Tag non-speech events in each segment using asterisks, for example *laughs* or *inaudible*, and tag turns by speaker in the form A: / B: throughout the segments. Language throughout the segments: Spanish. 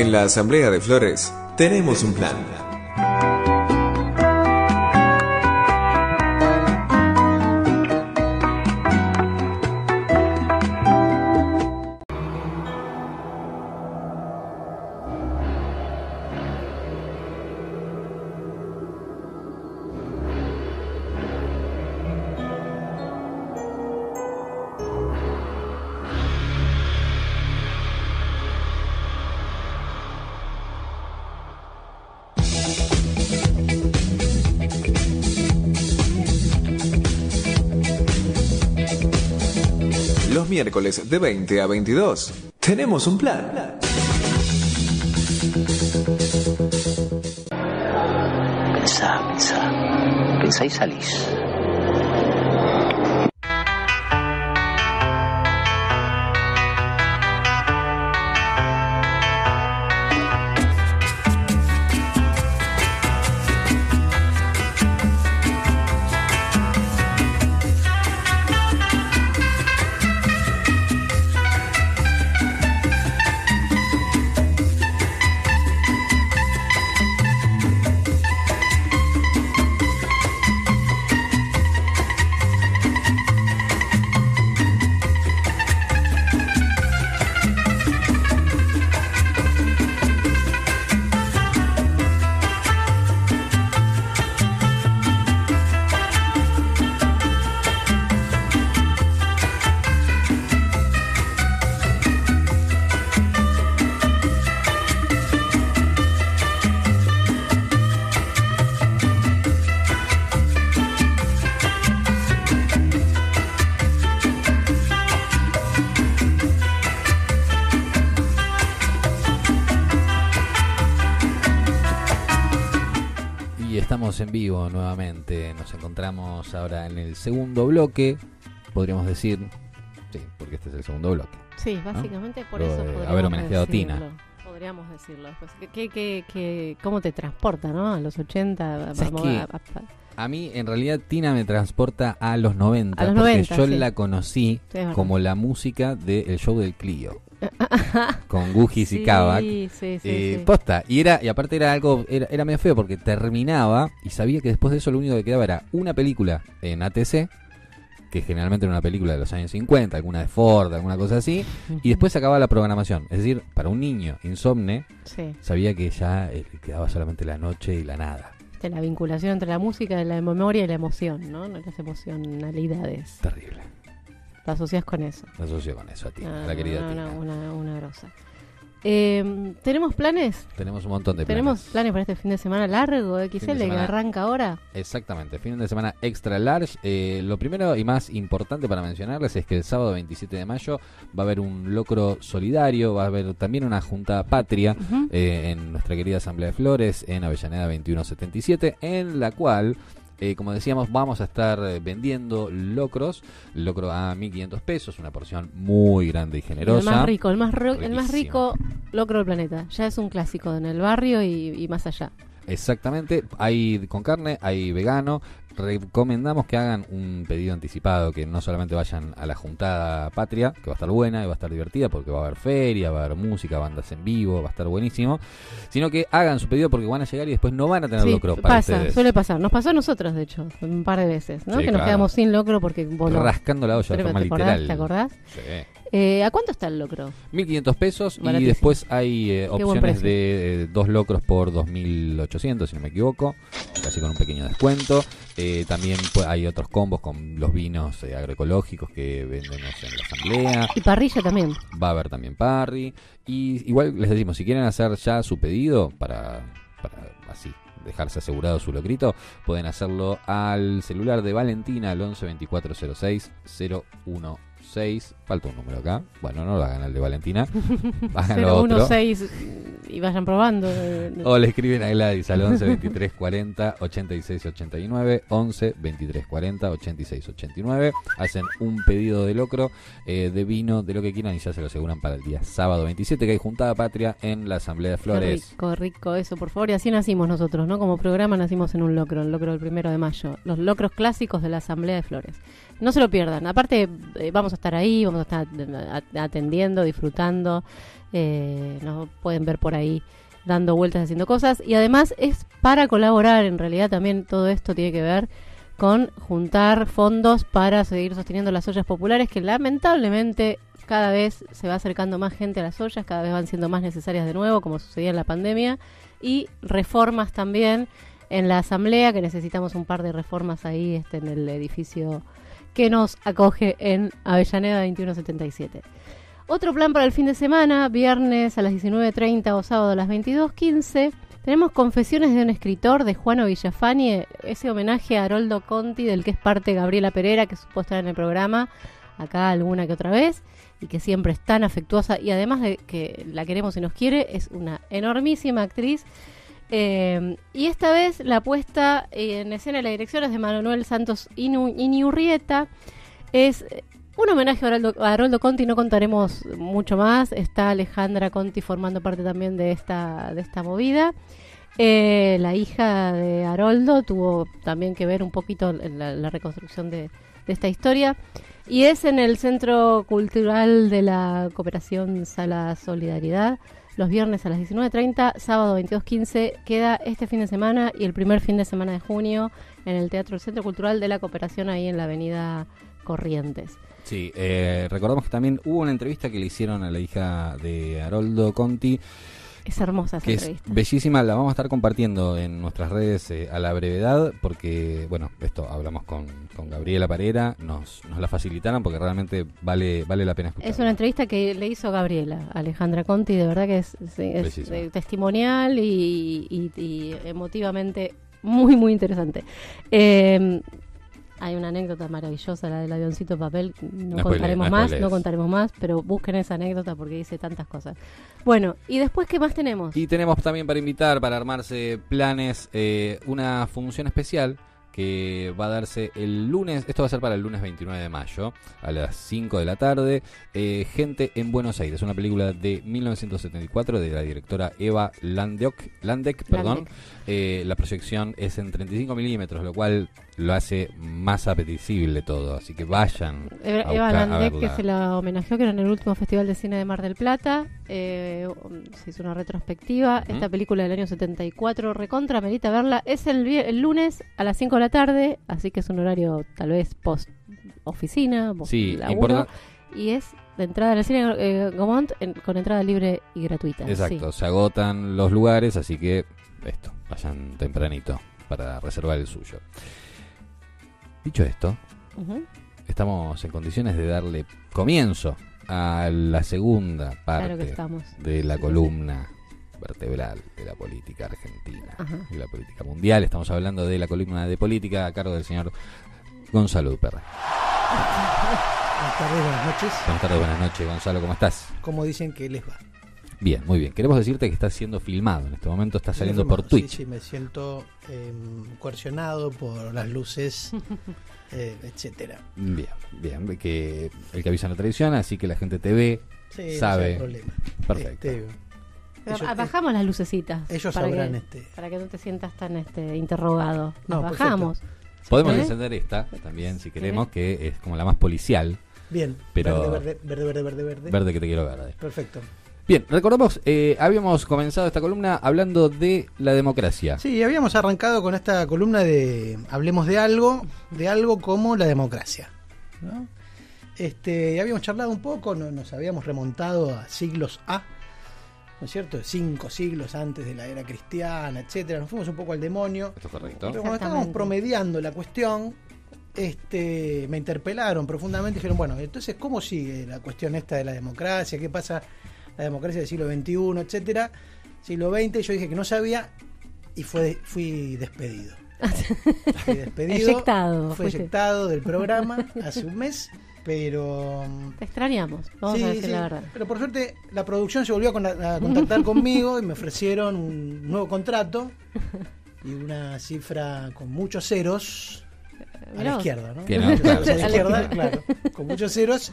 A: En la Asamblea de Flores tenemos un plan. De 20 a 22 tenemos un plan.
B: Pensá, pensá. Pensá y salís.
C: Encontramos ahora en el segundo bloque. Podríamos decir. Sí, porque este es el segundo bloque.
D: Sí, básicamente por
C: Luego
D: eso
C: de haber homenajeado a. Tina.
D: Podríamos decirlo después. ¿Qué, qué, qué, cómo te transporta, no? A los 80.
C: ¿Sabes
D: vamos a- a-
C: A mí, en realidad, Tina me transporta a los 90.
D: A los
C: porque
D: 90,
C: yo
D: sí.
C: la conocí
D: Sí,
C: como la música del show del Clio. *laughs* con Gugis y Kavak.
D: Sí, sí, sí,
C: Eh,
D: sí.
C: Posta, y era, y aparte era algo, era, era medio feo porque terminaba y sabía que después de eso lo único que quedaba era una película en ATC, que generalmente era una película de los años 50, alguna de Ford, alguna cosa así, y después se acababa la programación. Es decir, para un niño insomne, sabía que ya eh, quedaba solamente la noche y la nada.
D: De la vinculación entre la música, la memoria y la emoción, ¿no? Las emocionalidades.
C: Terrible.
D: Te asocias con eso.
C: Me asocio con eso a ti,
D: Ah,
C: a la querida
D: no,
C: Tina.
D: no, una, una grosa. Eh, ¿Tenemos planes?
C: Tenemos un montón de
D: ¿Tenemos
C: planes.
D: planes para este fin de semana largo XL que
C: semana.
D: arranca ahora?
C: Exactamente, fin de semana extra large. Eh, lo primero y más importante para mencionarles es que el sábado 27 de mayo va a haber un locro solidario, va a haber también una junta patria eh, en nuestra querida Asamblea de Flores en Avellaneda 2177, en la cual, eh, como decíamos, vamos a estar eh, vendiendo locros, locro a 1500 pesos, una porción muy grande y
D: El
C: generosa.
D: más rico, el más, el más rico locro del planeta. Ya es un clásico en el barrio y, y más allá.
C: Exactamente, hay con carne, hay vegano. Recomendamos que hagan un pedido anticipado, que no solamente vayan a la juntada patria, que va a estar buena y va a estar divertida porque va a haber feria, va a haber música, bandas en vivo, va a estar buenísimo, sino que hagan su pedido porque van a llegar y después no van a tener
D: Sí,
C: locro para
D: pasa,
C: ustedes.
D: suele pasar. Nos pasó a nosotros, de hecho, un par de veces, ¿no?
C: Sí,
D: que nos quedamos sin locro porque voló.
C: Rascando la olla de forma literal.
D: ¿Te acordás?
C: Sí.
D: Eh, ¿A cuánto está el locro?
C: 1500 pesos y después hay eh, opciones de eh, dos locros por 2800 si no me equivoco, casi con un pequeño descuento. Eh, también pues, hay otros combos con los vinos agroecológicos que vendemos en la asamblea.
D: Y parrilla también.
C: Va a haber también parry. Y igual les decimos, si quieren hacer ya su pedido para, para así dejarse asegurado su locrito, pueden hacerlo al celular de Valentina al 11 2406 016. Falta un número acá. Bueno, no lo hagan al de Valentina. *laughs* Háganlo a otro.
D: 016 y vayan probando. eh,
C: O le escriben a Gladys al 11 23 40 86 89 11 23 40 86 89 hacen un pedido de locro eh, de vino de lo que quieran y ya se lo aseguran para el día sábado 27 que hay juntada patria en la Asamblea de
D: Qué
C: Flores
D: rico, rico eso, por favor. Y así nacimos nosotros, ¿no? Como programa nacimos en un locro, el locro del primero de mayo. Los locros clásicos de la Asamblea de Flores. No se lo pierdan. Aparte, eh, vamos a estar ahí, vamos a estar at- atendiendo, disfrutando. eh, nos pueden ver por ahí dando vueltas, haciendo cosas. Y además es para colaborar, en realidad también todo esto tiene que ver con juntar fondos para seguir sosteniendo las ollas populares que lamentablemente cada vez se va acercando más gente a las ollas, cada vez van siendo más necesarias de nuevo, como sucedía en la pandemia, y reformas también en la asamblea, que necesitamos un par de reformas ahí este, en el edificio que nos acoge en Avellaneda 2177. Otro plan para el fin de semana, viernes a las 19.30 o sábado a las 22.15. Tenemos Confesiones de un escritor de Juano Villafani, ese homenaje a Haroldo Conti, del que es parte Gabriela Pereira, que supo estar en el programa acá alguna que otra vez, y que siempre es tan afectuosa, y además de que la queremos y nos quiere, es una enormísima actriz. Eh, y esta vez la puesta en escena y la dirección es de Manuel Santos Inu- Iniurrieta. Es eh, un homenaje a Haroldo, Conti, no contaremos mucho más. Está Alejandra Conti formando parte también de esta, de esta movida. Eh, la hija de Haroldo tuvo también que ver un poquito en la, reconstrucción de, de esta historia. Y es en el Centro Cultural de la Cooperación Sala Solidaridad, los viernes a las 19.30, sábado 22.15, queda este fin de semana y el primer fin de semana de junio en el Teatro del Centro Cultural de la Cooperación ahí en la Avenida Corrientes.
C: Sí, eh, recordamos que también hubo una entrevista que le hicieron a la hija de Haroldo Conti,
D: Es hermosa esa
C: que es
D: entrevista.
C: bellísima, la vamos a estar compartiendo en nuestras redes eh, a la brevedad, porque, bueno, esto hablamos con, con Gabriela Parera, nos, nos la facilitaron porque realmente vale, vale la pena escuchar.
D: Es una entrevista que le hizo Gabriela, Alejandra Conti, de verdad que es, es- es,
C: Bellísima.
D: eh, testimonial y, y- y emotivamente muy, muy interesante. Eh, hay una anécdota maravillosa, la del avioncito papel, no,
C: No
D: contaremos
C: no
D: más, no contaremos más, pero busquen esa anécdota porque dice tantas cosas. Bueno, y después, ¿qué más tenemos?
C: Y tenemos también para invitar, para armarse planes, eh, una función especial que va a darse el lunes, esto va a ser para el lunes 29 de mayo, a las 5 de la tarde, eh, Gente en Buenos Aires, una película de 1974 de la directora Eva Landek, Landek, perdón.
D: Landek.
C: Eh, la proyección es en 35 milímetros, lo cual lo hace más apetecible todo, así que vayan.
D: Eva
C: a
D: Eva Landek, que se la homenajeó, que era en el último Festival de Cine de Mar del Plata. eh, um, se hizo una retrospectiva. Esta película del año 74, recontra, merita verla. Es el, lunes a las 5 de la tarde, así que es un horario tal vez post oficina, post
C: Sí,
D: laburo, Y es de entrada al cine eh, Gaumont en- con entrada libre y gratuita.
C: Exacto,
D: sí.
C: se agotan los lugares, así que esto, vayan tempranito para reservar el suyo. Dicho esto, estamos en condiciones de darle comienzo a la segunda parte de la columna vertebral de la política argentina
D: Ajá.
C: y la política mundial. Estamos hablando de la columna de política a cargo del señor Gonzalo Duperre.
E: Buenas tardes, buenas noches.
C: Buenas tardes, buenas noches, Gonzalo, ¿cómo estás?
E: ¿Cómo dicen que les va?
C: Bien, muy bien. Queremos decirte que está siendo filmado en este momento, está saliendo por
E: Sí,
C: Twitch.
E: Sí, me siento eh, coercionado por las luces, *laughs* eh, etcétera.
C: Bien, bien, que el que avisa en la televisión, así que la gente te ve,
E: Sí, no
C: sabe.
E: problema.
C: Perfecto.
E: Este, ellos-
D: bajamos las lucecitas.
E: ellos
D: para
E: sabrán
D: que,
E: este.
D: para que no te sientas tan este interrogado.
E: No, perfecto.
D: bajamos.
C: Podemos
D: ¿Eh?
C: encender esta también, si
D: ¿Sí?
C: queremos, que es como la más policial.
E: Bien,
C: Pero-
E: verde, verde, verde, verde, verde, verde.
C: Verde que te quiero verde.
E: Perfecto.
C: Bien, recordamos, eh, habíamos comenzado esta columna hablando de la democracia.
E: Sí, habíamos arrancado con esta columna de hablemos de algo, de algo como la democracia. ¿no? Este, habíamos charlado un poco, no- nos habíamos remontado a siglos A, ¿no es cierto? Cinco siglos antes de la era cristiana, etcétera. Nos fuimos un poco al demonio.
C: Esto es correcto.
E: Pero cuando estábamos promediando la cuestión, este, me interpelaron profundamente y dijeron, bueno, entonces, ¿cómo sigue la cuestión esta de la democracia? ¿Qué pasa la democracia del siglo XXI, etcétera? Siglo XX, yo dije que no sabía y fue, fui despedido. *laughs* Fui despedido.
D: Eyectado,
E: Fui eyectado del programa hace un mes, pero...
D: Te extrañamos, vamos
E: Sí,
D: a decir
E: sí,
D: la verdad.
E: Pero por suerte la producción se volvió a, con- a contactar conmigo y me ofrecieron un nuevo contrato y una cifra con muchos ceros a la izquierda, ¿no?
C: Que no, *laughs*
E: a la izquierda. claro, con muchos ceros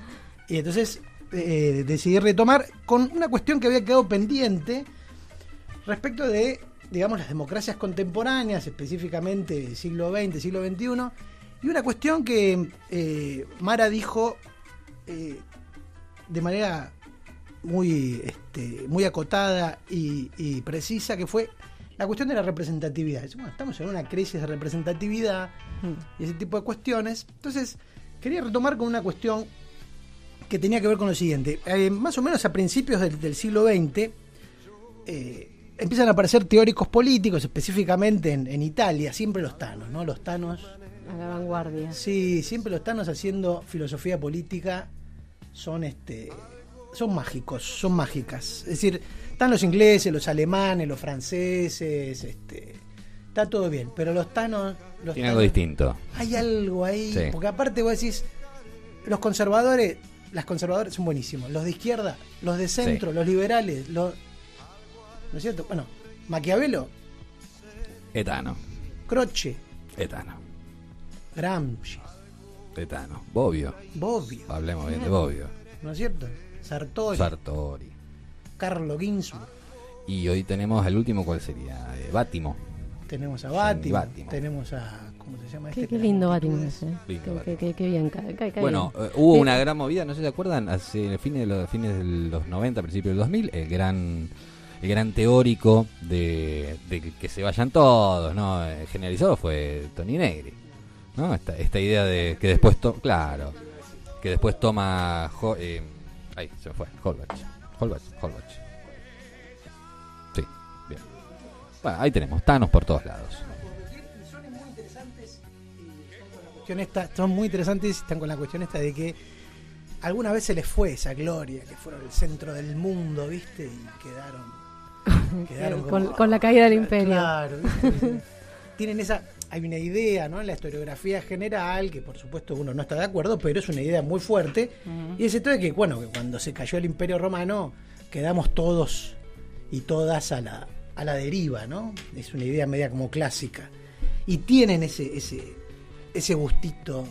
E: y entonces eh, decidí retomar con una cuestión que había quedado pendiente respecto de, digamos, las democracias contemporáneas, específicamente siglo XX, siglo XXI, y una cuestión que eh, Mara dijo eh, de manera muy, este, muy acotada y, y precisa, que fue la cuestión de la representatividad. Bueno, estamos en una crisis de representatividad y ese tipo de cuestiones. Entonces, quería retomar con una cuestión que tenía que ver con lo siguiente. Eh, más o menos a principios del, del siglo XX eh, empiezan a aparecer teóricos políticos, específicamente en, en Italia, siempre los tanos, ¿no? Los tanos,
D: A la vanguardia.
E: sí, siempre los tanos haciendo filosofía política son este son mágicos, son mágicas. Es decir, están los ingleses, los alemanes, los franceses, este está todo bien, pero los tanos los
C: Tiene algo distinto.
E: hay algo ahí,
C: Sí.
E: porque aparte vos decís, los conservadores, las conservadores son buenísimos, los de izquierda, los de centro,
C: Sí.
E: los liberales, los... ¿No es cierto? Bueno, Maquiavelo,
C: Etano.
E: Croce,
C: Etano.
E: Gramsci,
C: Etano. Bobbio.
E: Bobbio,
C: Hablemos bien de Bobbio.
E: ¿no es cierto? Sartori,
C: Sartori.
E: Carlo Ginzburg,
C: Y hoy tenemos el último, ¿cuál sería? Eh, Bátimo.
E: tenemos a Bátimo,
C: Bátimo.
E: tenemos a... ¿Cómo se llama
D: Qué,
E: este?
D: qué lindo. Batman ese.
C: Lindo
D: Qué, bien. cae- cae- cae
C: Bueno,
D: bien.
C: eh, hubo una gran movida, no sé si se acuerdan, hace fines de los fines de los 90, principios del 2000, el gran el gran teórico de, de que- se vayan todos, ¿no? Eh, Generalizado fue Tony Negri, ¿no? Esta, esta idea de que después, to- claro, que después toma, Jo- eh, ahí se me fue, Holbach, Holbach, Holbach. Sí, bien. Bueno, ahí tenemos, Thanos por todos lados.
E: Cuestión esta, son muy interesantes están con la cuestión esta de que alguna vez se les fue esa gloria, que fueron el centro del mundo, ¿viste? Y quedaron. *laughs* quedaron
D: con,
E: como-
D: con la caída del *laughs* imperio.
E: Claro, ¿viste? *laughs* Tienen esa. Hay una idea, ¿no? En la historiografía general, que por supuesto uno no está de acuerdo, pero es una idea muy fuerte. Y es esto de que, bueno, que cuando se cayó el imperio romano, quedamos todos y todas a la, a la deriva, ¿no? Es una idea media como clásica. Y tienen ese, ese, ese gustito.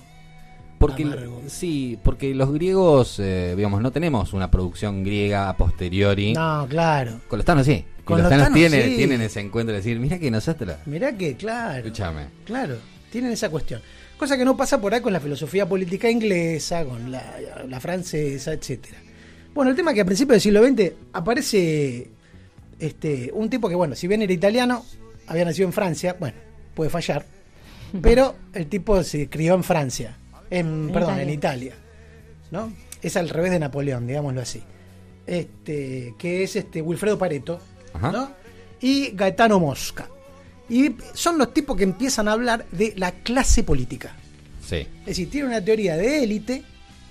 C: Porque
E: amargo.
C: sí, porque los griegos, eh, digamos, no tenemos una producción griega a posteriori.
E: No, claro.
C: Con los tanos sí.
E: Con
C: los
E: los
C: tanos
E: tanos,
C: tienen,
E: sí.
C: tienen ese encuentro de decir, mira que nosotros,
E: Mirá que, claro.
C: escúchame.
E: Claro, tienen esa cuestión. Cosa que no pasa por ahí con la filosofía política inglesa, con la, la francesa, etcétera. Bueno, el tema es que a principios del siglo XX aparece este, un tipo que, bueno, si bien era italiano, había nacido en Francia, bueno, puede fallar, *laughs* pero el tipo se crió en Francia, en,
D: En
E: perdón,
D: Italia.
E: en Italia, ¿no? Es al revés de Napoleón, digámoslo así. Este, que es este Wilfredo Pareto,
C: Ajá.
E: ¿no? Y Gaetano Mosca. Y son los tipos que empiezan a hablar de la clase política.
C: Sí.
E: Es decir, tiene una teoría de élite,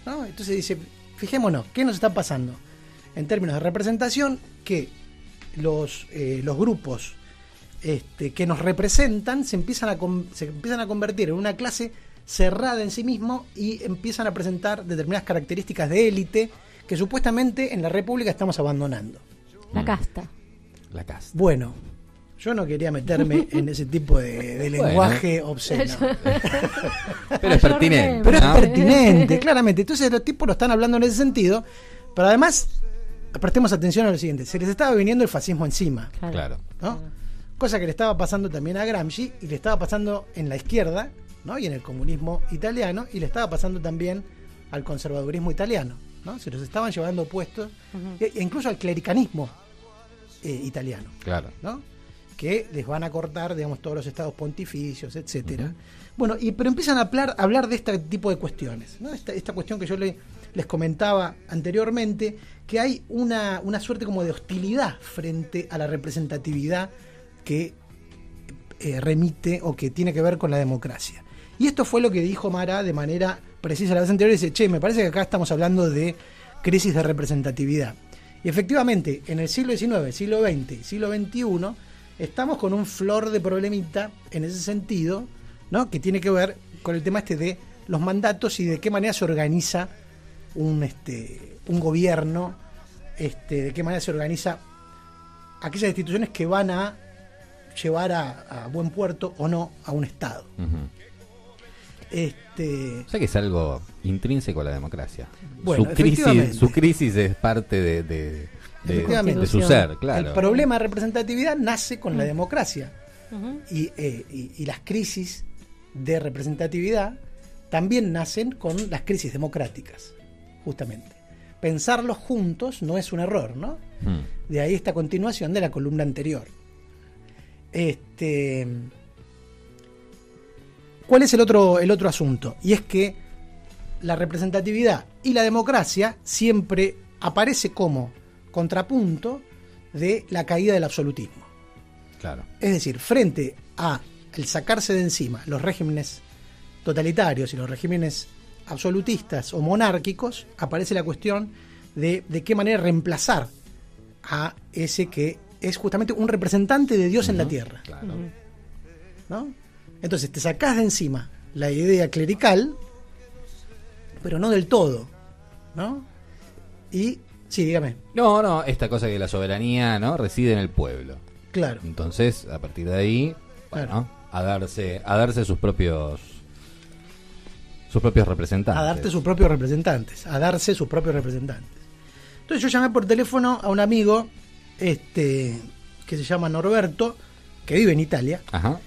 E: ¿no? Entonces dice, fijémonos, ¿qué nos está pasando? En términos de representación, que los, eh, los grupos este, que nos representan se empiezan, a se empiezan a convertir en una clase cerrada en sí mismo y empiezan a presentar determinadas características de élite que supuestamente en la República estamos abandonando.
D: La
C: Mm.
D: casta.
C: La casa.
E: Bueno, yo no quería meterme *laughs* en ese tipo de, de
C: Bueno.
E: lenguaje *laughs* obsceno.
C: Pero es *laughs* pertinente.
E: Pero es pertinente, claramente. Entonces los tipos lo están hablando en ese sentido. Pero además, prestemos atención a lo siguiente. Se les estaba viniendo el fascismo encima.
C: Claro.
E: ¿no? Cosa que le estaba pasando también a Gramsci y le estaba pasando en la izquierda ¿no? y en el comunismo italiano y le estaba pasando también al conservadurismo italiano. ¿no? Se los estaban llevando puestos e e incluso al clericanismo eh, italiano.
C: Claro.
E: ¿no? que les van a cortar, digamos, todos los estados pontificios, etcétera. Bueno, y pero empiezan a hablar, a hablar de este tipo de cuestiones, ¿no? Esta, esta cuestión que yo le- les comentaba anteriormente, que hay una, una suerte como de hostilidad frente a la representatividad que eh, remite o que tiene que ver con la democracia. Y esto fue lo que dijo Mara de manera precisa la vez anterior. Dice, che, me parece que acá estamos hablando de crisis de representatividad. Y efectivamente, en el siglo XIX, siglo XX, siglo XXI, estamos con un flor de problemita en ese sentido, ¿no? Que tiene que ver con el tema este de los mandatos y de qué manera se organiza un, este, un gobierno, este, de qué manera se organiza aquellas instituciones que van a llevar a, a buen puerto o no a un Estado. Este,
C: O sea que es algo intrínseco a la democracia.
E: Bueno,
C: su, crisis, su crisis es parte de, de, de- su ser, claro.
E: El problema de representatividad nace con la
D: Mm.
E: democracia y, eh, y- y las crisis de representatividad también nacen con las crisis democráticas. justamente. Pensarlos juntos no es un error, ¿no?
C: Hmm.
E: De ahí esta continuación de la columna anterior. Este, ¿Cuál es el otro, el otro asunto? Y es que la representatividad y la democracia siempre aparece como contrapunto de la caída del absolutismo.
C: Claro.
E: Es decir, frente a el sacarse de encima los regímenes totalitarios y los regímenes absolutistas o monárquicos, aparece la cuestión de de qué manera reemplazar a ese que es justamente un representante de Dios en la tierra.
C: Claro.
E: ¿no? Entonces te sacás de encima la idea clerical, pero no del todo. ¿no? Y, sí, dígame,
C: No, no, esta cosa que la soberanía no reside en el pueblo.
E: claro.
C: Entonces, a partir de ahí, bueno, a darse, a darse sus propios sus propios representantes.
E: a darte sus propios representantes, a darse sus propios representantes. Entonces yo llamé por teléfono a un amigo este, que se llama Norberto, que vive en Italia.
C: Ajá.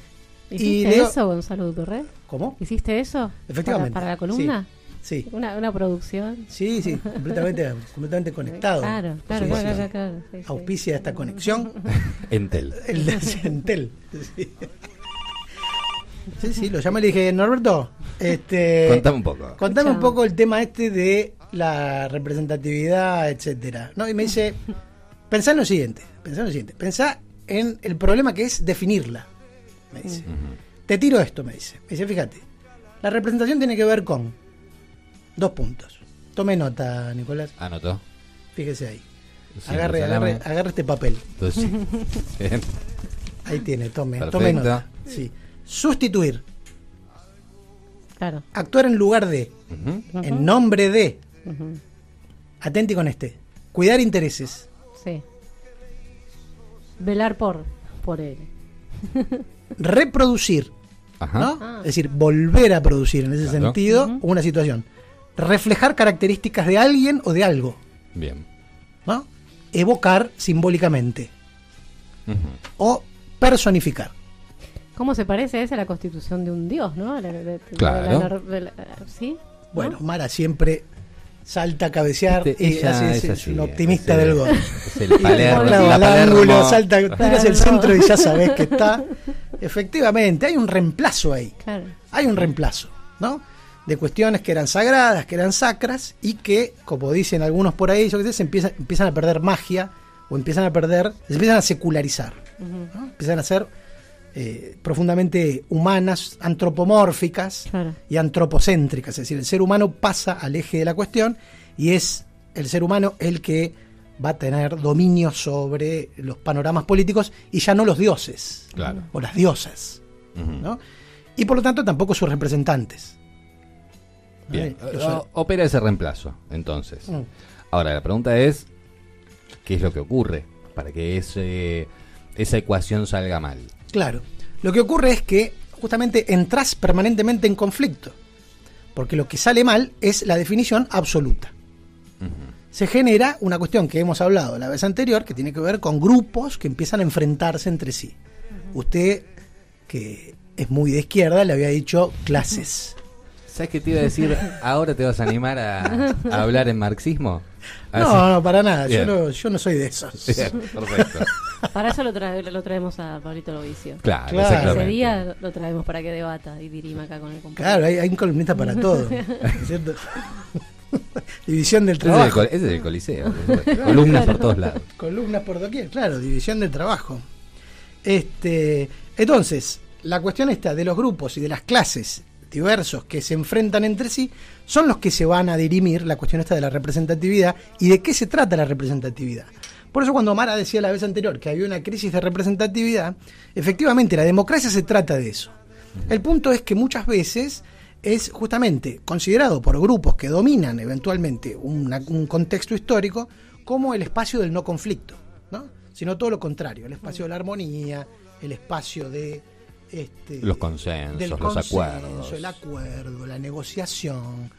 D: ¿Hiciste
E: digo-
D: eso, Gonzalo Duperré?
E: ¿Cómo?
D: ¿Hiciste eso?
E: Efectivamente.
D: ¿Para, para la columna?
E: Sí,
D: Una, una producción.
E: sí, sí, completamente, *laughs* completamente conectado.
D: Claro, claro,
E: Sí,
D: claro,
E: sí.
D: claro, claro, sí, sí.
E: Auspicia esta conexión. *laughs*
C: Entel.
E: El de Centel. Sí. sí, sí, lo llamé y le dije, Norberto, este,
C: Contame un poco.
E: Contame un poco el tema este de la representatividad, etcétera. ¿no? Y me dice, pensá en lo siguiente, pensá en lo siguiente, pensá en el problema que es definirla. Me dice. Te tiro esto, me dice. Me dice, fíjate, la representación tiene que ver con dos puntos. Tome nota, Nicolás,
C: Anotó.
E: fíjese ahí.
C: Sí,
E: Agarre, agarre, agarre este papel.
C: Entonces, sí. *laughs* Bien.
E: Ahí tiene, tome,
C: Perfecto.
E: tome nota. Sí. Sustituir,
D: Claro.
E: actuar en lugar de, en nombre de,
D: Ujú.
E: atenti con este, cuidar intereses,
D: Sí. Velar por, por él. *laughs*
E: reproducir,
C: Ajá.
E: ¿no?
D: Ah.
E: Es decir, volver a producir en ese
C: Claro.
E: sentido una situación. Reflejar características de alguien o de algo,
C: Bien.
E: ¿no? Evocar simbólicamente o personificar.
D: ¿Cómo se parece esa a la constitución de un dios, no? La- la- la-
C: Claro.
D: la- la- la- ¿Sí? ¿No?
E: Bueno, Mara siempre salta a cabecear
C: Este,
E: y
C: ella
E: así es,
C: es
E: es
C: así,
E: un optimista
C: es el-
E: del gol.
C: Es el Palermo. la
E: al
C: Palermo.
E: ángulo, salta, tiras el centro y ya sabes que está. Efectivamente, hay un reemplazo ahí.
D: Claro.
E: hay un reemplazo, ¿no? De cuestiones que eran sagradas, que eran sacras y que, como dicen algunos por ahí, yo qué sé, se empieza- empiezan a perder magia o empiezan a perder, se empiezan a secularizar, ¿no? empiezan a ser eh, profundamente humanas, antropomórficas
D: Claro.
E: y antropocéntricas, es decir, el ser humano pasa al eje de la cuestión y es el ser humano el que va a tener dominio sobre los panoramas políticos y ya no los dioses
C: Claro.
E: o las diosas. ¿no? Y por lo tanto tampoco sus representantes.
C: Bien. Opera ese reemplazo, entonces.
E: Mm.
C: Ahora, la pregunta es, ¿qué es lo que ocurre para que ese, esa ecuación salga mal?
E: Claro. Lo que ocurre es que justamente entras permanentemente en conflicto. Porque lo que sale mal es la definición absoluta. Se genera una cuestión que hemos hablado la vez anterior, que tiene que ver con grupos que empiezan a enfrentarse entre sí. Usted, que es muy de izquierda, le había dicho clases.
C: ¿Sabes qué te iba a decir? Ahora te vas a animar a, a hablar en marxismo.
E: No, no, para nada. Yo no, yo no soy de esos.
C: Bien, perfecto.
D: Para eso lo, trae- lo traemos a Pablito Lovicio.
C: Claro,
E: Claro.
C: exactamente.
D: Ese día lo traemos para que debata y dirima acá con el compañero.
E: Claro, hay, hay un columnista para *laughs* todo. *laughs* División del
C: Ese es, el,
E: trabajo.
C: ese es el coliseo. Columnas por todos lados. *laughs*
E: Columnas por doquier, claro, división del trabajo. Este, entonces, la cuestión esta de los grupos y de las clases diversos que se enfrentan entre sí son los que se van a dirimir la cuestión esta de la representatividad y de qué se trata la representatividad. Por eso cuando Mara decía la vez anterior que había una crisis de representatividad, efectivamente la democracia se trata de eso. El punto es que muchas veces es justamente considerado por grupos que dominan eventualmente una- un contexto histórico como el espacio del no conflicto, ¿no? sino todo lo contrario, el espacio de la armonía, el espacio de este,
C: Los consensos,
E: del
C: los
E: consenso,
C: acuerdos.
E: el acuerdo, la negociación,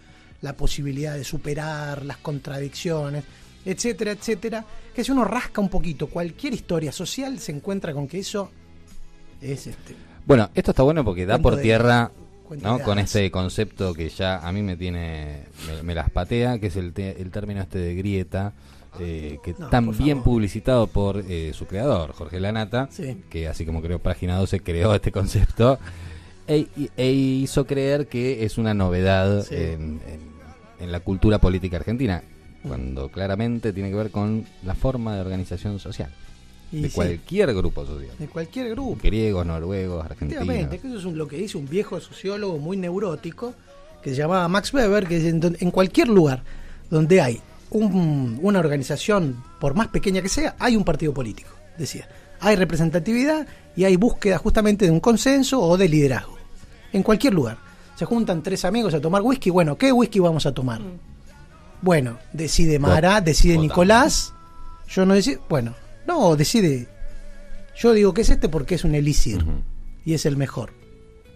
E: la posibilidad de superar las contradicciones, etcétera, etcétera, que si uno rasca un poquito cualquier historia social se encuentra con que eso es este
C: Bueno, esto está bueno porque da por
E: de-
C: tierra ¿no? Con este concepto que ya a mí me tiene, me, me las patea, que es el, te- el término este de grieta, eh, que
E: No,
C: tan
E: por
C: bien
E: favor.
C: publicitado por eh, su creador, Jorge Lanata,
E: Sí.
C: que así como creó Página 12, creó este concepto e, e hizo creer que es una novedad
E: Sí.
C: en, en- en la cultura política argentina, cuando claramente tiene que ver con la forma de organización social,
E: Y
C: de
E: sí,
C: cualquier grupo social.
E: de cualquier grupo.
C: Griegos, noruegos,
E: Efectivamente,
C: argentinos.
E: que eso es un- lo que dice un viejo sociólogo muy neurótico que se llamaba Max Weber, que dice, en, en cualquier lugar donde hay un- una organización, por más pequeña que sea, hay un partido político, decía. Hay representatividad y hay búsqueda justamente de un consenso o de liderazgo. En cualquier lugar. Se juntan tres amigos a tomar whisky, bueno, ¿qué whisky vamos a tomar? Bueno, decide Mara, decide. Nicolás, yo no decido, bueno, no, decide, yo digo que es este porque es un elixir y es el mejor.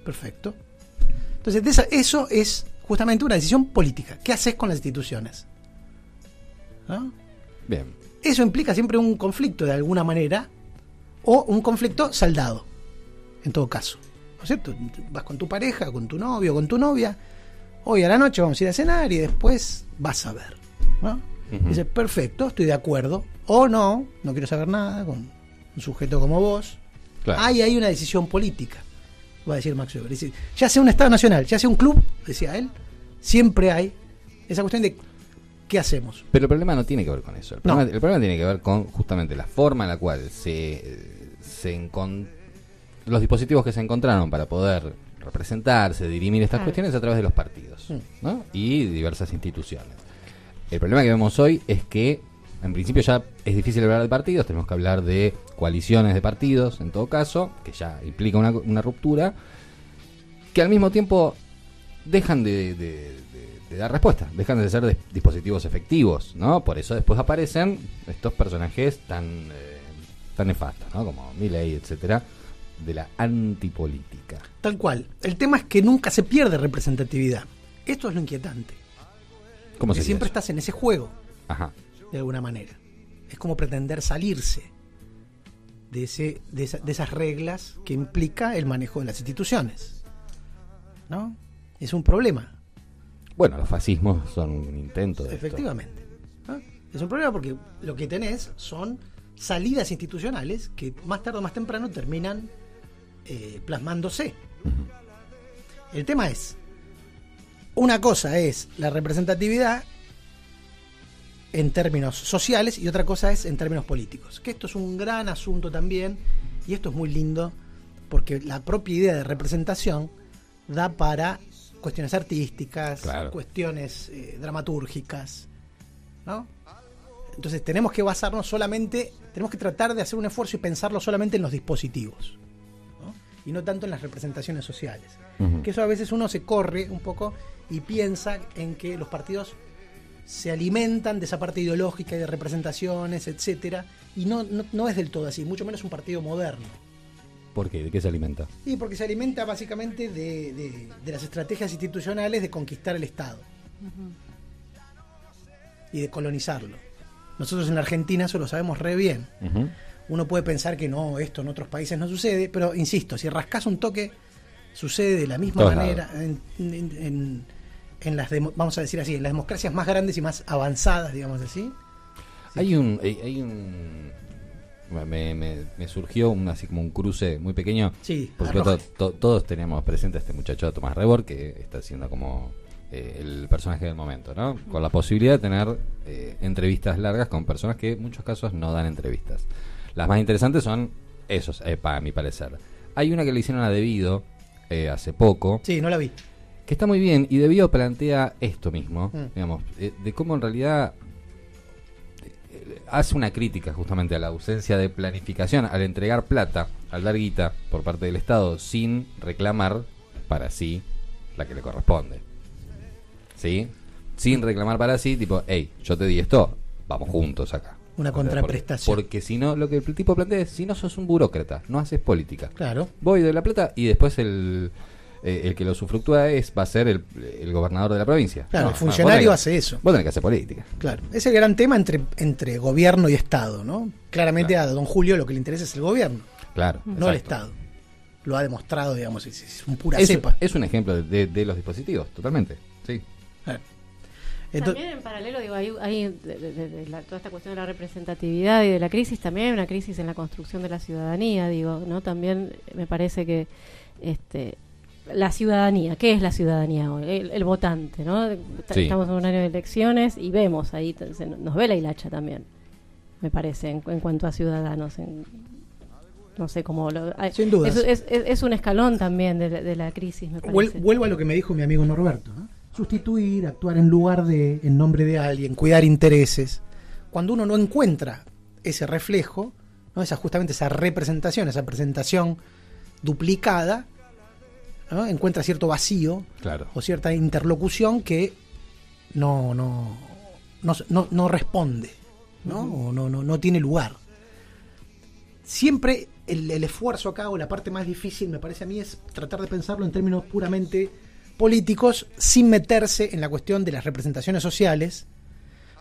E: Perfecto. Entonces, de esa- eso es justamente una decisión política. ¿Qué haces con las instituciones? ¿No?
C: Bien.
E: Eso implica siempre un conflicto de alguna manera o un conflicto saldado, en todo caso. ¿No es cierto? Vas con tu pareja, con tu novio, con tu novia. Hoy a la noche vamos a ir a cenar y después vas a ver. ¿no?
C: Ujú.
E: Dices, perfecto, estoy de acuerdo. O no, no quiero saber nada con un sujeto como vos.
C: Claro.
E: Ahí hay una decisión política, va a decir Max Weber. Dice, ya sea un Estado nacional, ya sea un club, decía él, siempre hay esa cuestión de qué hacemos.
C: Pero el problema no tiene que ver con eso. El
E: No.
C: problema, el problema tiene que ver con justamente la forma en la cual se, se encon- los dispositivos que se encontraron para poder representarse, dirimir estas
D: Claro.
C: cuestiones a través de los partidos
E: Mm.
C: ¿no? y diversas instituciones. El problema que vemos hoy es que, en principio, ya es difícil hablar de partidos, tenemos que hablar de coaliciones de partidos, en todo caso, que ya implica una, una ruptura, que al mismo tiempo dejan de, de- de- de dar respuesta, dejan de ser de- dispositivos efectivos, ¿no? Por eso después aparecen estos personajes tan, eh, tan nefastos, ¿no? Como Milley, etcétera, de la antipolítica.
E: Tal cual. El tema es que nunca se pierde representatividad. Esto es lo inquietante.
C: ¿Cómo se
E: siempre estás en ese juego,
C: Ajá.
E: de alguna manera. Es como pretender salirse de, ese, de, esa- de esas reglas que implica el manejo de las instituciones. ¿No? Es un problema.
C: Bueno, los fascismos son un intento de esto.
E: Efectivamente. ¿no? Es un problema porque lo que tenés son salidas institucionales que más tarde o más temprano terminan eh, plasmándose. El tema es, una cosa es la representatividad en términos sociales y otra cosa es en términos políticos. Que esto es un gran asunto también y esto es muy lindo porque la propia idea de representación da para cuestiones artísticas,
C: Claro.
E: cuestiones eh, dramatúrgicas, ¿no? Entonces tenemos que basarnos solamente, tenemos que tratar de hacer un esfuerzo y pensarlo solamente en los dispositivos. Y no tanto en las representaciones sociales. Que eso a veces uno se corre un poco y piensa en que los partidos se alimentan de esa parte ideológica y de representaciones, etcétera, y no, no, no es del todo así, mucho menos un partido moderno.
C: ¿Por qué? ¿De qué se alimenta?
E: Y porque se alimenta básicamente de, de- de las estrategias institucionales de conquistar el Estado y de colonizarlo. Nosotros en la Argentina eso lo sabemos re bien.
C: Ujú.
E: Uno puede pensar que no, esto en otros países no sucede, pero insisto, si rascas un toque, sucede de la misma
C: Todos
E: manera en, en- en- en las, vamos a decir así, en las democracias más grandes y más avanzadas, digamos así.
C: Hay un. Hay, hay un me, me- me surgió un, así como un cruce muy pequeño.
E: Sí,
C: Por supuesto,
E: arroje.
C: to- todos tenemos presente a este muchacho Tomás Rebor, que está siendo como eh, el personaje del momento, ¿no? Con la posibilidad de tener eh, entrevistas largas con personas que en muchos casos no dan entrevistas. Las más interesantes son esos, eh, para mi parecer. Hay una que le hicieron a Debido eh, hace poco,
E: Sí, no la vi.
C: que está muy bien y Debido plantea esto mismo,
E: Mm.
C: digamos, eh, de cómo en realidad eh, hace una crítica justamente a la ausencia de planificación al entregar plata, al dar guita por parte del Estado sin reclamar para sí la que le corresponde. ¿Sí? Sin reclamar para sí, tipo, hey, yo te di esto, vamos juntos acá.
E: Una contraprestación.
C: Porque, porque si no, lo que el tipo plantea es, si no sos un burócrata, no haces política
E: Claro.
C: voy de la plata y después el, eh, el que lo usufructúa es va a ser el, el gobernador de la provincia.
E: Claro,
C: No,
E: el funcionario hace eso.
C: que- Vos tenés que hacer política.
E: Claro, es el gran tema entre, entre gobierno y Estado, ¿no? Claramente
C: Claro.
E: a don Julio lo que le interesa es el gobierno,
C: Claro.
E: no el
C: exacto.
E: Estado. lo ha demostrado, digamos, es, es un pura
C: Es,
E: cepa.
C: es un ejemplo de, de los dispositivos, totalmente. Sí.
D: También en paralelo, digo, hay, hay de, de- de- de la- toda esta cuestión de la representatividad y de la crisis, también hay una crisis en la construcción de la ciudadanía, digo, ¿no? También me parece que este la ciudadanía, ¿qué es la ciudadanía hoy? El, el votante, ¿no?
C: Sí.
D: Estamos en un año de elecciones y vemos ahí, se- nos ve la hilacha también, me parece, en, en cuanto a ciudadanos. en- no sé cómo lo. hay-
E: Sin dudas.
D: Es, es- es- es un escalón también de, la- de la crisis, me parece.
E: vuelvo a lo que me dijo mi amigo Norberto. ¿no? Sustituir, actuar en lugar de, en nombre de alguien, cuidar intereses. Cuando uno no encuentra ese reflejo, ¿no? esa justamente esa representación, esa presentación duplicada, ¿no? encuentra cierto vacío
C: Claro.
E: o cierta interlocución que no, no, no, no- no responde, ¿no? O no, no, no tiene lugar. Siempre el, el esfuerzo acá o la parte más difícil, me parece a mí, es tratar de pensarlo en términos puramente políticos, sin meterse en la cuestión de las representaciones sociales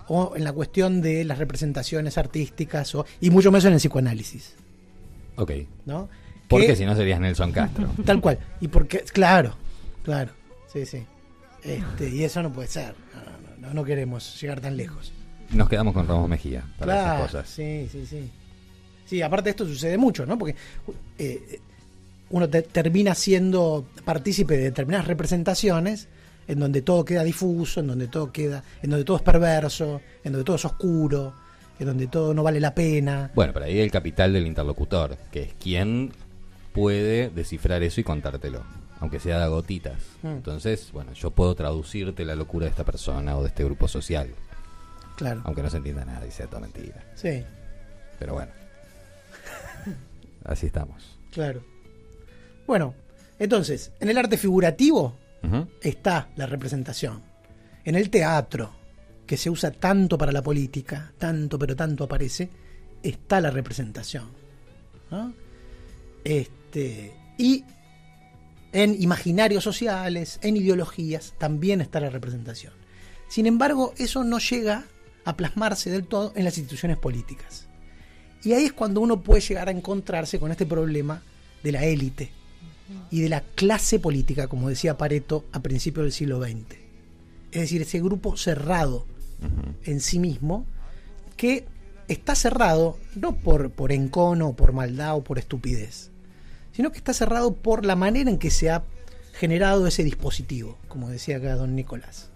E: o en la cuestión de las representaciones artísticas o, y mucho menos en el psicoanálisis,
C: Ok.
E: ¿no?
C: Porque
E: Que-
C: si no serías Nelson Castro. *laughs*
E: Tal cual. Y porque, claro, claro, sí, sí. Este, y eso no puede ser. No, no queremos llegar tan lejos.
C: Nos quedamos con Ramos Mejía para
E: Claro,
C: esas cosas.
E: sí, sí, sí. Sí, aparte esto sucede mucho, ¿no? Porque eh, uno te- termina siendo partícipe de determinadas representaciones en donde todo queda difuso, en donde todo queda, en donde todo es perverso, en donde todo es oscuro, en donde todo no vale la pena.
C: Bueno, pero ahí el capital del interlocutor, que es quien puede descifrar eso y contártelo, aunque sea de gotitas.
E: Mm.
C: Entonces, bueno, yo puedo traducirte la locura de esta persona o de este grupo social,
E: Claro.
C: aunque no se entienda nada y sea toda mentira.
E: Sí,
C: Pero bueno, *laughs* así estamos.
E: claro. Bueno, entonces, en el arte figurativo está la representación. En el teatro, que se usa tanto para la política, tanto pero tanto aparece, está la representación. ¿no? Este, y en imaginarios sociales, en ideologías, también está la representación. Sin embargo, eso no llega a plasmarse del todo en las instituciones políticas. Y ahí es cuando uno puede llegar a encontrarse con este problema de la élite y de la clase política, como decía Pareto a principios del siglo XX. Es decir, ese grupo cerrado en sí mismo, que está cerrado no por, por encono, por maldad o por estupidez, sino que está cerrado por la manera en que se ha generado ese dispositivo, como decía acá don Nicolás.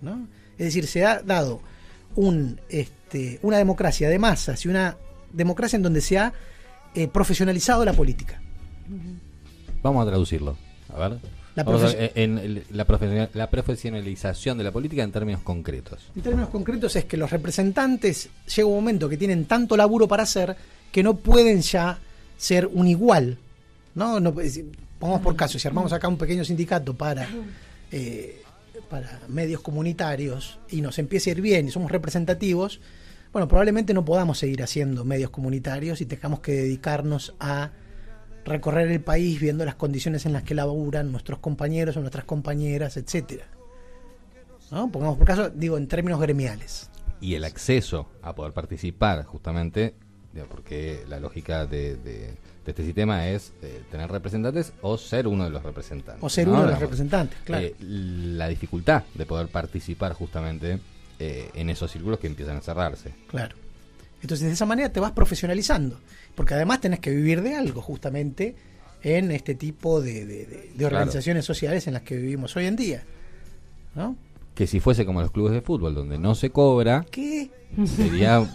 E: ¿no? Es decir, se ha dado un, este, una democracia de masas y una democracia en donde se ha eh, profesionalizado la política.
C: Vamos a traducirlo. A ver.
E: La
C: Vamos a-
E: profes-
C: en, en la, profesional- la profesionalización de la política en términos concretos.
E: En términos concretos es que los representantes llega un momento que tienen tanto laburo para hacer que no pueden ya ser un igual. ¿no? No, pongamos por caso, si armamos acá un pequeño sindicato para, eh, para medios comunitarios y nos empieza a ir bien y somos representativos, bueno, probablemente no podamos seguir haciendo medios comunitarios y tengamos que dedicarnos a recorrer el país viendo las condiciones en las que laburan nuestros compañeros o nuestras compañeras, etcétera. ¿No? Pongamos por caso, digo, en términos gremiales.
C: y el acceso a poder participar justamente porque la lógica de, de- de este sistema es eh, tener representantes o ser uno de los representantes
E: O ser
C: ¿no?
E: uno de los representantes, claro.
C: eh, la dificultad de poder participar justamente eh, en esos círculos que empiezan a cerrarse
E: Claro. Entonces, de esa manera te vas profesionalizando. Porque además tenés que vivir de algo, justamente, en este tipo de, de- de- de organizaciones sociales en las que vivimos hoy en día. ¿No?
C: que si fuese como los clubes de fútbol donde no se cobra
E: ¿Qué
C: sería *laughs*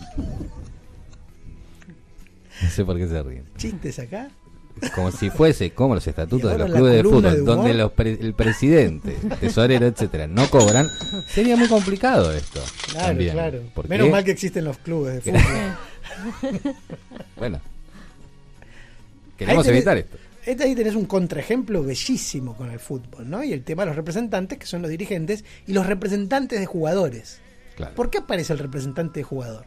C: no sé por qué se ríen
E: chistes acá?
C: Como si fuese como los estatutos de los clubes de fútbol
E: de
C: donde los pre- el presidente tesorero etcétera no cobran sería muy complicado esto
E: Claro,
C: también,
E: claro. Menos mal que existen los clubes de fútbol. *laughs*
C: bueno queremos
E: tenés-
C: evitar esto
E: Este ahí tenés un contraejemplo bellísimo con el fútbol, ¿no? Y el tema de los representantes, que son los dirigentes, y los representantes de jugadores.
C: claro
E: ¿Por qué aparece el representante de jugador?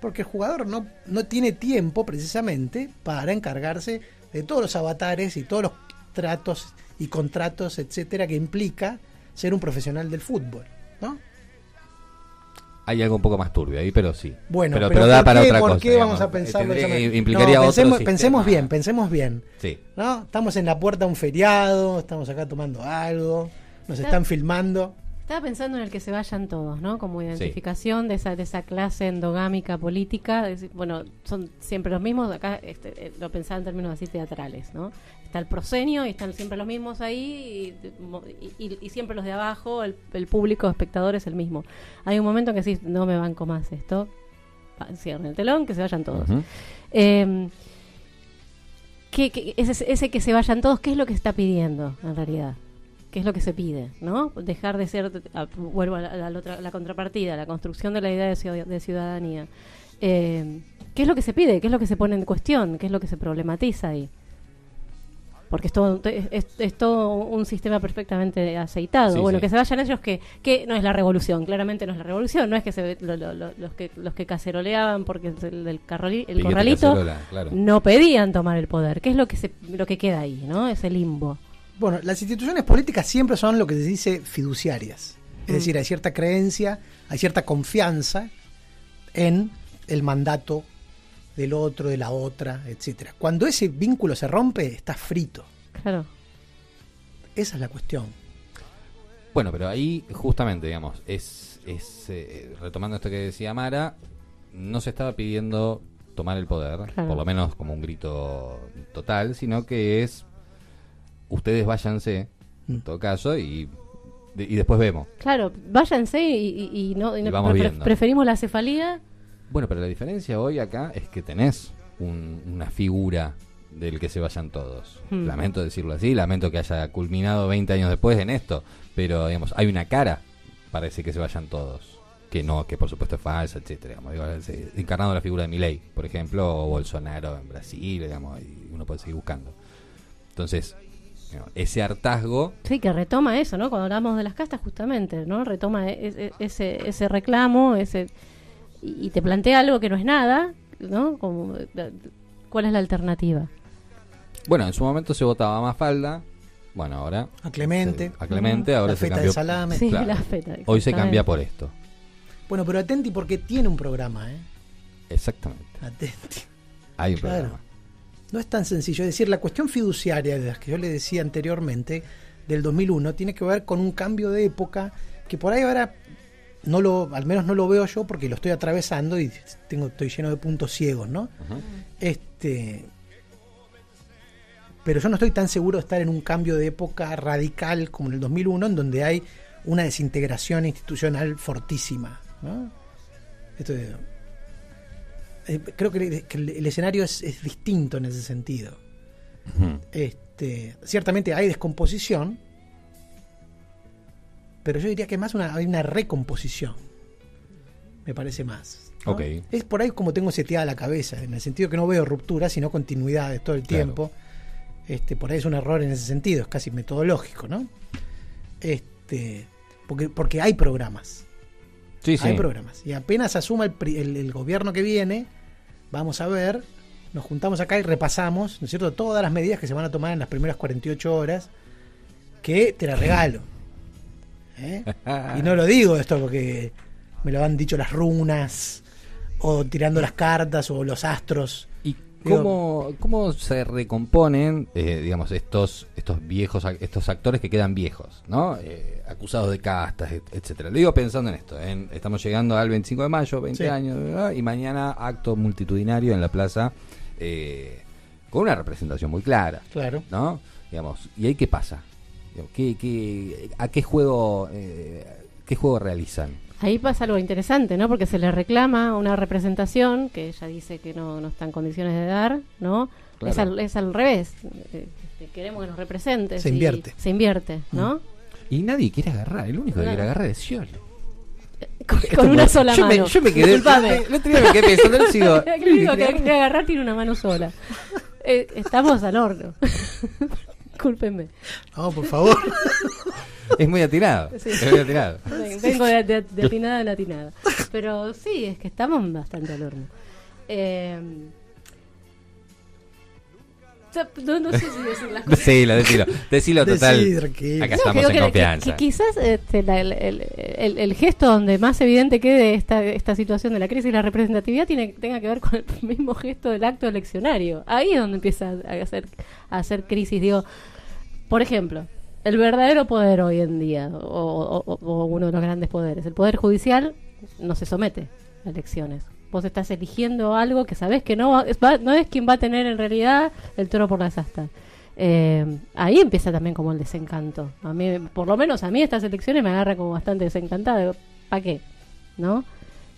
E: Porque el jugador no, no tiene tiempo precisamente para encargarse de todos los avatares y todos los tratos y contratos, etcétera, que implica ser un profesional del fútbol, ¿no?
C: hay algo un poco más turbio ahí, pero sí.
E: Bueno,
C: pero,
E: pero,
C: pero da
E: ¿por
C: para
E: qué,
C: otra
E: ¿por
C: cosa.
E: qué vamos a manera?
C: implicaría
E: No, pensemos, pensemos bien, pensemos bien.
C: Sí.
E: ¿no? Estamos en la puerta de un feriado, estamos acá tomando algo, nos
D: Está-
E: están filmando.
D: Estaba pensando en el que se vayan todos, ¿no? Como identificación de esa de esa clase endogámica política. Bueno, son siempre los mismos. Acá este, eh, lo pensaba en términos así teatrales, ¿no? Está el proscenio y están siempre los mismos ahí y, y- y siempre los de abajo, el, el público espectador es el mismo. Hay un momento en que sí, no me banco más esto. Cierren el telón, que se vayan todos. Eh, ¿qué- qué- ese, ese que se vayan todos, ¿qué es lo que está pidiendo en realidad? ¿Qué es lo que se pide? ¿no? Dejar de ser, a- vuelvo a la, a la otra- la contrapartida, la construcción de la idea de, ciudad- de ciudadanía. Eh, ¿Qué es lo que se pide? ¿Qué es lo que se pone en cuestión? ¿Qué es lo que se problematiza ahí? Porque es todo, es, es todo un sistema perfectamente aceitado.
C: Sí,
D: bueno,
C: sí.
D: que se vayan ellos que, que no es la revolución, claramente no es la revolución, no es que se, lo- lo- lo- los que los que caceroleaban porque el, carroli- el corralito
C: cacerola, claro.
D: no pedían tomar el poder. ¿Qué es lo que se, lo que queda ahí, no? Ese limbo.
E: Bueno, las instituciones políticas siempre son lo que se dice fiduciarias. Es
D: Mm.
E: decir, hay cierta creencia, hay cierta confianza en el mandato del otro, de la otra, etcétera. Cuando ese vínculo se rompe, está frito.
D: Claro.
E: Esa es la cuestión.
C: Bueno, pero ahí justamente, digamos, es, es eh, retomando esto que decía Mara, no se estaba pidiendo tomar el poder,
D: Claro.
C: por lo menos como un grito total, sino que es ustedes váyanse, en
E: Mm.
C: todo caso, y, y después vemos.
D: Claro, váyanse y, y- y no, y no-
C: Y vamos
D: pre-
C: viendo.
D: preferimos la cefalía.
C: Bueno, pero la diferencia hoy acá es que tenés un- una figura del que se vayan todos.
D: Hmm.
C: Lamento decirlo así, lamento que haya culminado 20 años después en esto, pero digamos, hay una cara para ese que se vayan todos. Que no, que por supuesto es falsa, etcétera. Digamos, digo, encarnando la figura de Milei, por ejemplo, o Bolsonaro en Brasil, digamos, y uno puede seguir buscando. Entonces, ese hartazgo
D: Sí, que retoma eso, ¿no? Cuando hablamos de las castas, justamente, ¿no? Retoma e- e- ese, ese reclamo, ese y, y te plantea algo que no es nada, ¿no? Como, eh, ¿Cuál es la alternativa?
C: Bueno, en su momento se votaba a Mafalda. Bueno, ahora.
E: A Clemente.
C: se- a Clemente, ahora
E: La
C: se
E: feta
C: cambió.
E: de salame.
D: Sí,
C: claro.
D: la feta.
C: Hoy se cambia por esto.
E: Bueno, pero atenti porque tiene un programa, ¿eh?
C: Exactamente.
E: Atenti.
C: Hay un
E: Claro.
C: programa.
E: No es tan sencillo. Es decir, la cuestión fiduciaria de las que yo le decía anteriormente, del 2001, tiene que ver con un cambio de época que por ahí ahora no lo, al menos no lo veo yo porque lo estoy atravesando y tengo, estoy lleno de puntos ciegos, ¿no? Este, pero yo no estoy tan seguro de estar en un cambio de época radical como en el 2001, en donde hay una desintegración institucional fortísima. ¿no? Esto eh, creo que, el- que el, el escenario es, es distinto en ese sentido. Este, ciertamente hay descomposición, pero yo diría que más una, hay una recomposición. Me parece más. Es por ahí como tengo seteada la cabeza, en el sentido que no veo rupturas, sino continuidades todo el
C: Claro.
E: tiempo. Este, por ahí es un error en ese sentido, es casi metodológico, ¿no? Este, porque, porque hay programas.
C: Sí, sí.
E: Hay programas. Y apenas asuma el, el- el gobierno que viene, vamos a ver, nos juntamos acá y repasamos, ¿no es cierto?, todas las medidas que se van a tomar en las primeras 48 horas, que te las regalo. ¿eh? *laughs* Y no lo digo esto porque me lo han dicho las runas, o tirando las cartas, o los astros.
C: ¿Y
E: Digo-
C: cómo, cómo se recomponen, eh, digamos, estos estos viejos, estos actores que quedan viejos, ¿no? Eh, acusados de castas, et- etcétera. Lo digo pensando en esto. en- estamos llegando al 25 de mayo, 20
E: Sí.
C: años, ¿verdad? y mañana acto multitudinario en la plaza eh, con una representación muy clara,
E: Claro.
C: ¿no? Digamos, ¿y ahí qué pasa? ¿qué, qué, ¿A qué juego, eh, qué juego realizan?
D: Ahí pasa algo interesante, ¿no? Porque se le reclama una representación que ella dice que no, no está en condiciones de dar, ¿no?
C: Claro.
D: Es, al, es al revés. Eh, este, queremos que nos represente.
E: Se invierte.
D: Se invierte, ¿no?
C: Y nadie quiere agarrar, el único que quiere agarrar es Scioli.
D: Con, con una sola
C: yo
D: mano.
C: Me, yo me quedé.
D: Disculpame.
C: Otro día me quedé pensando, sigo. *laughs*
D: El único que quiere agarrar tiene una mano sola. Eh, estamos al horno. *laughs* Discúlpenme.
E: No, por favor. *laughs*
C: Es muy atirado.
D: Sí.
C: Es muy atirado.
D: Ven- *laughs* Vengo de, de, de atinada en atinada. Pero sí, es que estamos bastante al horno. Eh, no, no sé si decir las cosas.
C: Decilo, decilo. Decilo total. Acá
D: No,
C: estamos en
D: que-
C: confianza.
D: Que, que quizás este, la- el, el- el- el gesto donde más evidente quede esta, esta situación de la crisis y la representatividad tiene, tenga que ver con el mismo gesto del acto eleccionario. Ahí es donde empieza a hacer, a hacer crisis. Digo, por ejemplo, el verdadero poder hoy en día, o, o- o- uno de los grandes poderes, el poder judicial no se somete a elecciones. Vos estás eligiendo algo que sabés que no, va- no es quien va a tener en realidad el toro por las astas. Eh, ahí empieza también como el desencanto. A mí, por lo menos a mí estas elecciones me agarra como bastante desencantada. ¿Para qué? ¿No?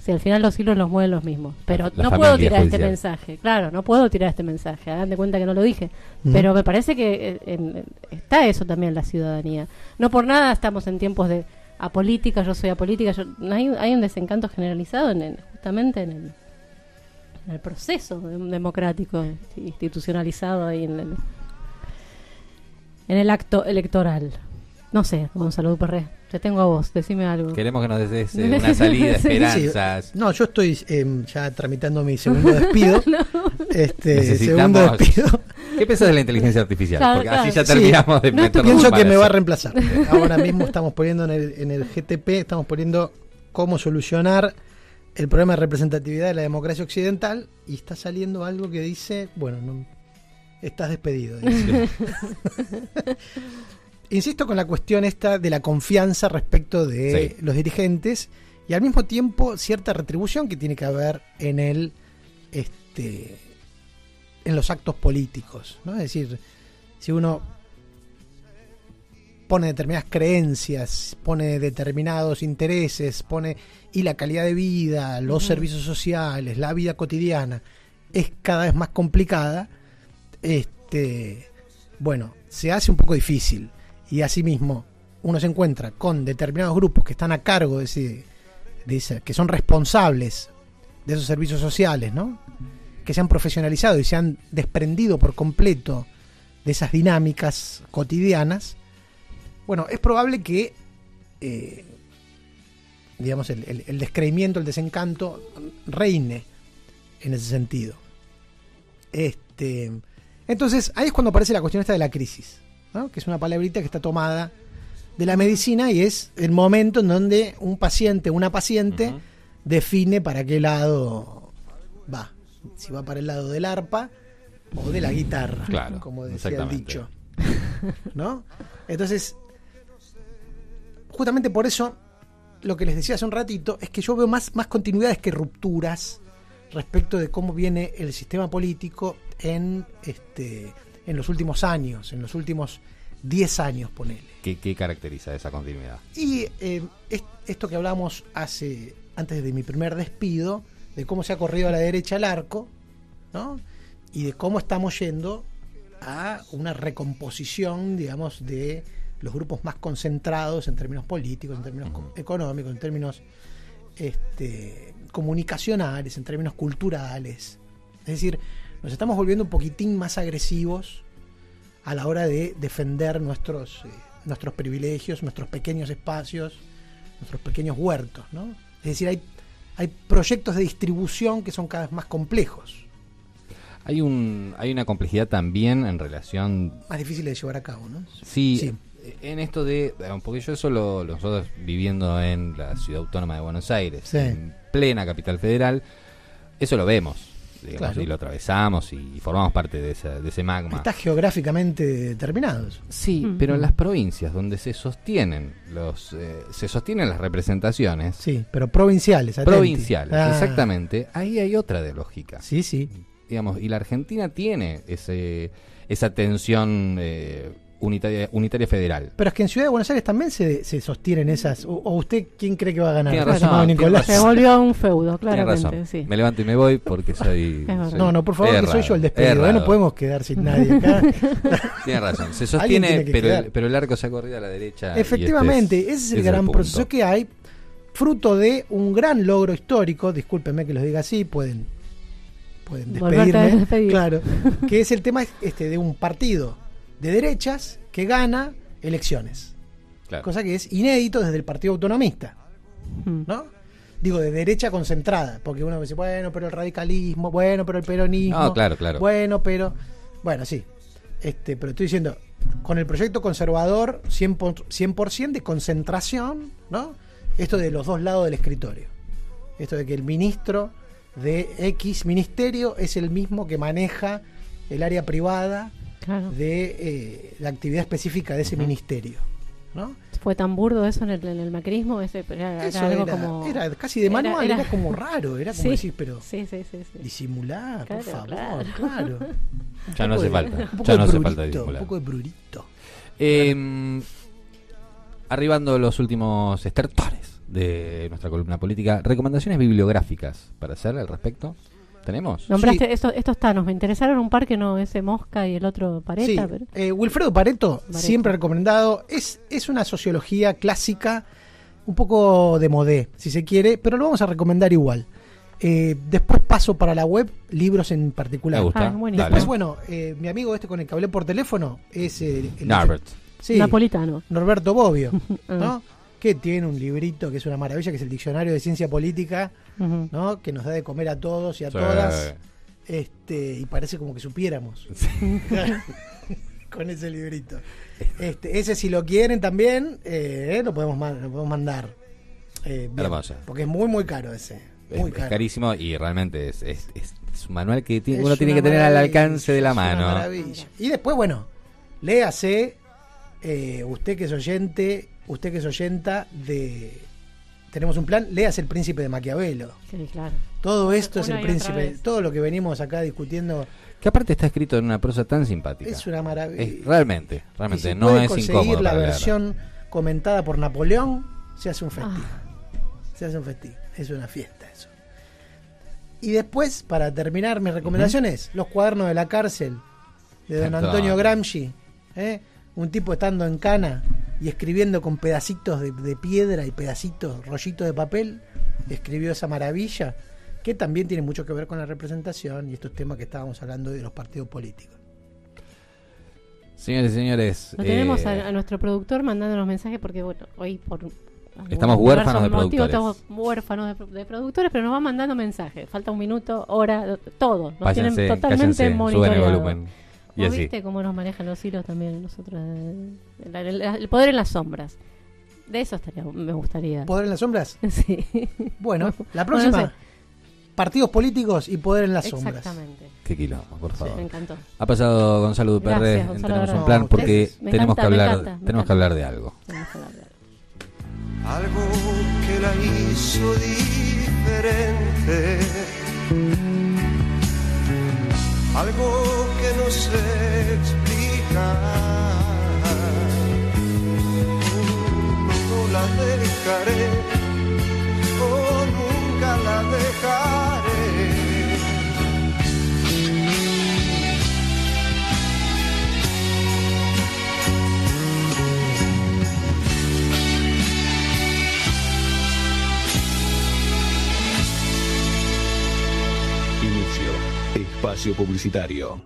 D: Si al final los hilos los mueven los mismos. Pero
C: La
D: no puedo tirar este mensaje. Claro, no puedo tirar este mensaje. Hagan de cuenta que no lo dije. Pero me parece que eh, en- está eso también en la ciudadanía. No por nada estamos en tiempos de apolítica, yo soy apolítica. Yo, no hay, hay un desencanto generalizado en, el- justamente en el, en el proceso dem- democrático institucionalizado ahí en el, en el acto electoral. No sé, Gonzalo Duperré, te tengo a vos, decime algo.
C: Queremos que nos des eh, *laughs* una salida,
D: Sí.
C: esperanzas.
E: No, yo estoy eh, ya tramitando mi segundo despido. *laughs* Este, segundo
C: Necesitamos.
E: despido.
C: ¿Qué pensás de la inteligencia artificial?
D: Claro,
C: Porque así ya terminamos de
D: No,
E: Pienso
C: en
E: que me va a reemplazar. *laughs* Ahora mismo estamos poniendo en el, en el GTP, estamos poniendo cómo solucionar el problema de representatividad de la democracia occidental y está saliendo algo que dice, bueno, no, estás despedido. dice. Insisto con la cuestión esta de la confianza respecto de
C: Sí.
E: los dirigentes y al mismo tiempo cierta retribución que tiene que haber en el este en los actos políticos, ¿no? Es decir, si uno pone determinadas creencias, pone determinados intereses, pone y la calidad de vida, los servicios sociales, la vida cotidiana es cada vez más complicada, este bueno, se hace un poco difícil y asimismo uno se encuentra con determinados grupos que están a cargo de ese, de que son responsables de esos servicios sociales, ¿no? Que se han profesionalizado y se han desprendido por completo de esas dinámicas cotidianas. Bueno, es probable que, eh, digamos, el, el- el descreimiento, el desencanto reine en ese sentido. Este, entonces, ahí es cuando aparece la cuestión esta de la crisis, ¿no? que es una palabrita que está tomada de la medicina y es el momento en donde un paciente, una paciente, define para qué lado va. Si va para el lado del arpa o de la guitarra,
C: Claro,
E: como decía el dicho. ¿No? Entonces, justamente por eso, lo que les decía hace un ratito es que yo veo más, más continuidades que rupturas respecto de cómo viene el sistema político en este en los últimos años, en los últimos 10 años, ponele.
C: ¿Qué, qué caracteriza esa continuidad?
E: Y eh, es- esto que hablamos hace antes de mi primer despido, de cómo se ha corrido a la derecha el arco, ¿no? Y de cómo estamos yendo a una recomposición, digamos, de los grupos más concentrados en términos políticos, en términos co- económicos, en términos este, comunicacionales, en términos culturales. Es decir, nos estamos volviendo un poquitín más agresivos a la hora de defender nuestros, eh, nuestros privilegios, nuestros pequeños espacios, nuestros pequeños huertos. ¿no? Es decir, hay, hay proyectos de distribución que son cada vez más complejos,
C: Hay un hay una complejidad también en relación
E: más difíciles de llevar a cabo. ¿no?
C: Sí,
E: Sí.
C: en esto de. Porque yo eso lo, lo- nosotros viviendo en la ciudad autónoma de Buenos Aires,
E: Sí.
C: en plena capital federal, eso lo vemos, digamos,
E: Claro.
C: y lo atravesamos y formamos parte de, esa- de ese magma.
E: Está geográficamente determinado. eso.
C: Sí,
D: Mm.
C: pero en las provincias donde se sostienen los eh, se sostienen las representaciones
E: Sí, pero provinciales. atenti.
C: provinciales,
E: Ah,
C: exactamente, ahí hay otra de lógica.
E: Sí, sí.
C: digamos, y la Argentina tiene ese esa tensión eh, unitaria unitaria federal.
E: Pero es que en Ciudad de Buenos Aires también se, se sostienen esas. O, o usted quién cree que va a ganar?
C: Tiene
E: Claro,
C: razón,
E: no, Nicolás.
D: Se volvió un feudo,
C: razón.
D: Sí.
C: Me levanto y me voy porque soy. *laughs*
E: No, no, por favor, que soy yo el despedido. ¿eh? No podemos quedar sin nadie *laughs* acá.
C: Tiene razón. Se sostiene, pero el, pero el arco se ha corrido a la derecha. y
E: Efectivamente,
C: este
E: ese es el
C: ese
E: gran proceso que hay, fruto de un gran logro histórico, discúlpenme que los diga así, pueden, pueden despedirme,
D: despedir.
E: claro, *laughs* que es el tema este de un partido de derechas que gana elecciones,
C: Claro.
E: cosa que es inédito desde el Partido Autonomista,
D: Mm.
E: ¿no? Digo, de derecha concentrada, porque uno dice, bueno, pero el radicalismo, bueno, pero el peronismo,
C: No, claro, claro.
E: bueno, pero, bueno, sí. Este, pero estoy diciendo, con el proyecto conservador, 100%, 100 de concentración, ¿no? Esto de los dos lados del escritorio. Esto de que el ministro de X ministerio es el mismo que maneja el área privada
D: Claro.
E: de eh, la actividad específica de ese ministerio. ¿no?
D: Fue tan burdo eso en el, en el macrismo, ese, pero era,
E: Eso
D: algo
E: era,
D: como...
E: era casi de manual, era,
D: era-
E: como raro, era como *laughs*
D: Sí,
E: decir, pero
D: Sí, sí, sí. sí.
E: disimular, por
D: Claro,
E: favor,
D: claro.
E: claro. *laughs*
C: Ya no hace
E: de-
C: falta.
E: un poco
C: Ya
E: de
C: no hace
E: prurito,
C: falta disimular.
E: Un poco de prurito.
C: Eh, arribando los últimos estertores de nuestra columna política, recomendaciones bibliográficas para hacer al respecto. ¿Tenemos?
D: Nombraste
E: Sí.
D: estos, estos tanos, me interesaron un par que no, ese Mosca y el otro Pareta,
E: Sí,
D: pero...
E: eh, Wilfredo Pareto,
D: Pareto.
E: siempre recomendado. Es, es una sociología clásica, un poco de modé, si se quiere, pero lo vamos a recomendar igual. Eh, después paso para la web, libros en particular.
C: Me gusta.
D: Ah.
C: Dale.
E: Después, bueno, eh, mi amigo este con el que hablé por teléfono es eh, el,
C: Norbert.
E: Sí,
D: Napolitano.
E: Norberto Bobbio, *laughs*
D: Ah.
E: ¿no? Que tiene un librito que es una maravilla, que es el Diccionario de Ciencia Política. ¿no? Que nos da de comer a todos y a
C: Sí.
E: todas. Este, y parece como que supiéramos. *laughs* Con ese librito. Este, ese si lo quieren también, eh, lo, podemos lo podemos mandar. Eh, bien,
C: Hermoso.
E: porque es muy, muy caro ese.
C: Es,
E: Muy
C: es
E: caro.
C: carísimo y realmente es, es- es- es un manual que tiene-
E: Es
C: uno tiene que tener al alcance de la
E: es una
C: mano.
E: maravilla. Y después, bueno, léase, eh, usted que es oyente, usted que es oyenta de... Tenemos un plan, léase El Príncipe de Maquiavelo.
D: Sí, claro.
E: Todo esto es el
D: y
E: príncipe, todo lo que venimos acá discutiendo
C: Que aparte está escrito en una prosa tan simpática.
E: es una maravilla.
C: Es- realmente,
E: Y
C: realmente
E: si
C: no
E: puede
C: es
E: conseguir
C: incómodo.
E: la versión comentada por Napoleón, se hace un festín.
D: Ah.
E: Se hace un festín. Es una fiesta eso. Y después, para terminar mis recomendaciones, los cuadernos de la cárcel de don. Antonio Gramsci. ¿eh? Un tipo estando en cana y escribiendo con pedacitos de, de piedra y pedacitos, rollitos de papel, escribió esa maravilla que también tiene mucho que ver con la representación y estos temas que estábamos hablando de los partidos políticos.
C: Señores y señores.
D: Lo tenemos
C: eh,
D: a, a nuestro productor mandándonos mensajes porque, bueno, hoy por...
C: Estamos huérfanos de
D: motivo
C: productores.
D: Estamos huérfanos de, de productores, pero nos van mandando mensajes. Falta un minuto, hora, todo. Nos
C: váyanse,
D: tienen totalmente
C: cállense, suben el
D: monitoreado.
C: volumen. Y
D: ¿Vos
C: así.
D: viste cómo nos manejan los hilos también nosotros? El, el- el poder en las sombras. De eso estaría, me gustaría.
E: ¿Poder en las sombras? *laughs*
D: Sí.
E: Bueno, la
D: Bueno,
E: próxima,
D: no sé.
E: partidos políticos y poder en las sombras.
D: Exactamente.
C: Qué quilombo, por
D: Sí,
C: favor.
D: me encantó.
C: Ha pasado Gonzalo Duperre.
D: Gonzalo
C: tenemos un plan porque
D: me
C: tenemos que
D: encanta,
C: hablar,
D: encanta,
C: tenemos que hablar de algo.
D: Tenemos que hablar de algo.
F: algo que la hizo diferente, algo que no sé explicar. No la dejaré, o nunca la dejaré.
G: Espacio publicitario.